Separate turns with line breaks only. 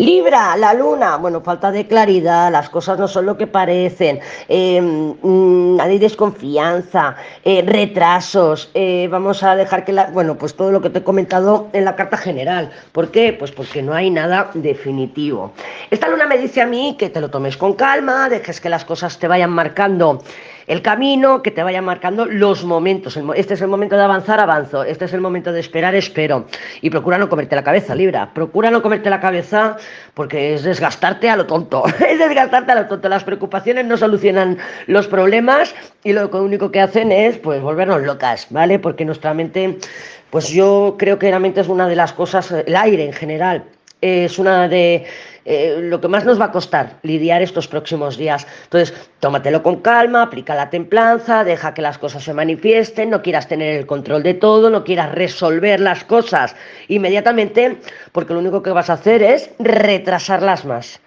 Libra, la luna, bueno, falta de claridad, las cosas no son lo que parecen, eh, mm, hay desconfianza, eh, retrasos, eh, vamos a dejar que la, bueno, pues todo lo que te he comentado en la carta general. ¿Por qué? Pues porque no hay nada definitivo. Esta luna me dice a mí que te lo tomes con calma, dejes que las cosas te vayan marcando el camino, que te vaya marcando los momentos. Este es el momento de avanzar, avanzo. Este es el momento de esperar, espero. Y procura no comerte la cabeza, Libra. Procura no comerte la cabeza porque es desgastarte a lo tonto. es desgastarte a lo tonto. Las preocupaciones no solucionan los problemas y lo único que hacen es pues volvernos locas, ¿vale? Porque nuestra mente, pues yo creo que la mente es una de las cosas, el aire en general, es una de eh, lo que más nos va a costar lidiar estos próximos días. Entonces, tómatelo con calma, aplica la templanza, deja que las cosas se manifiesten, no quieras tener el control de todo, no quieras resolver las cosas inmediatamente, porque lo único que vas a hacer es retrasarlas más.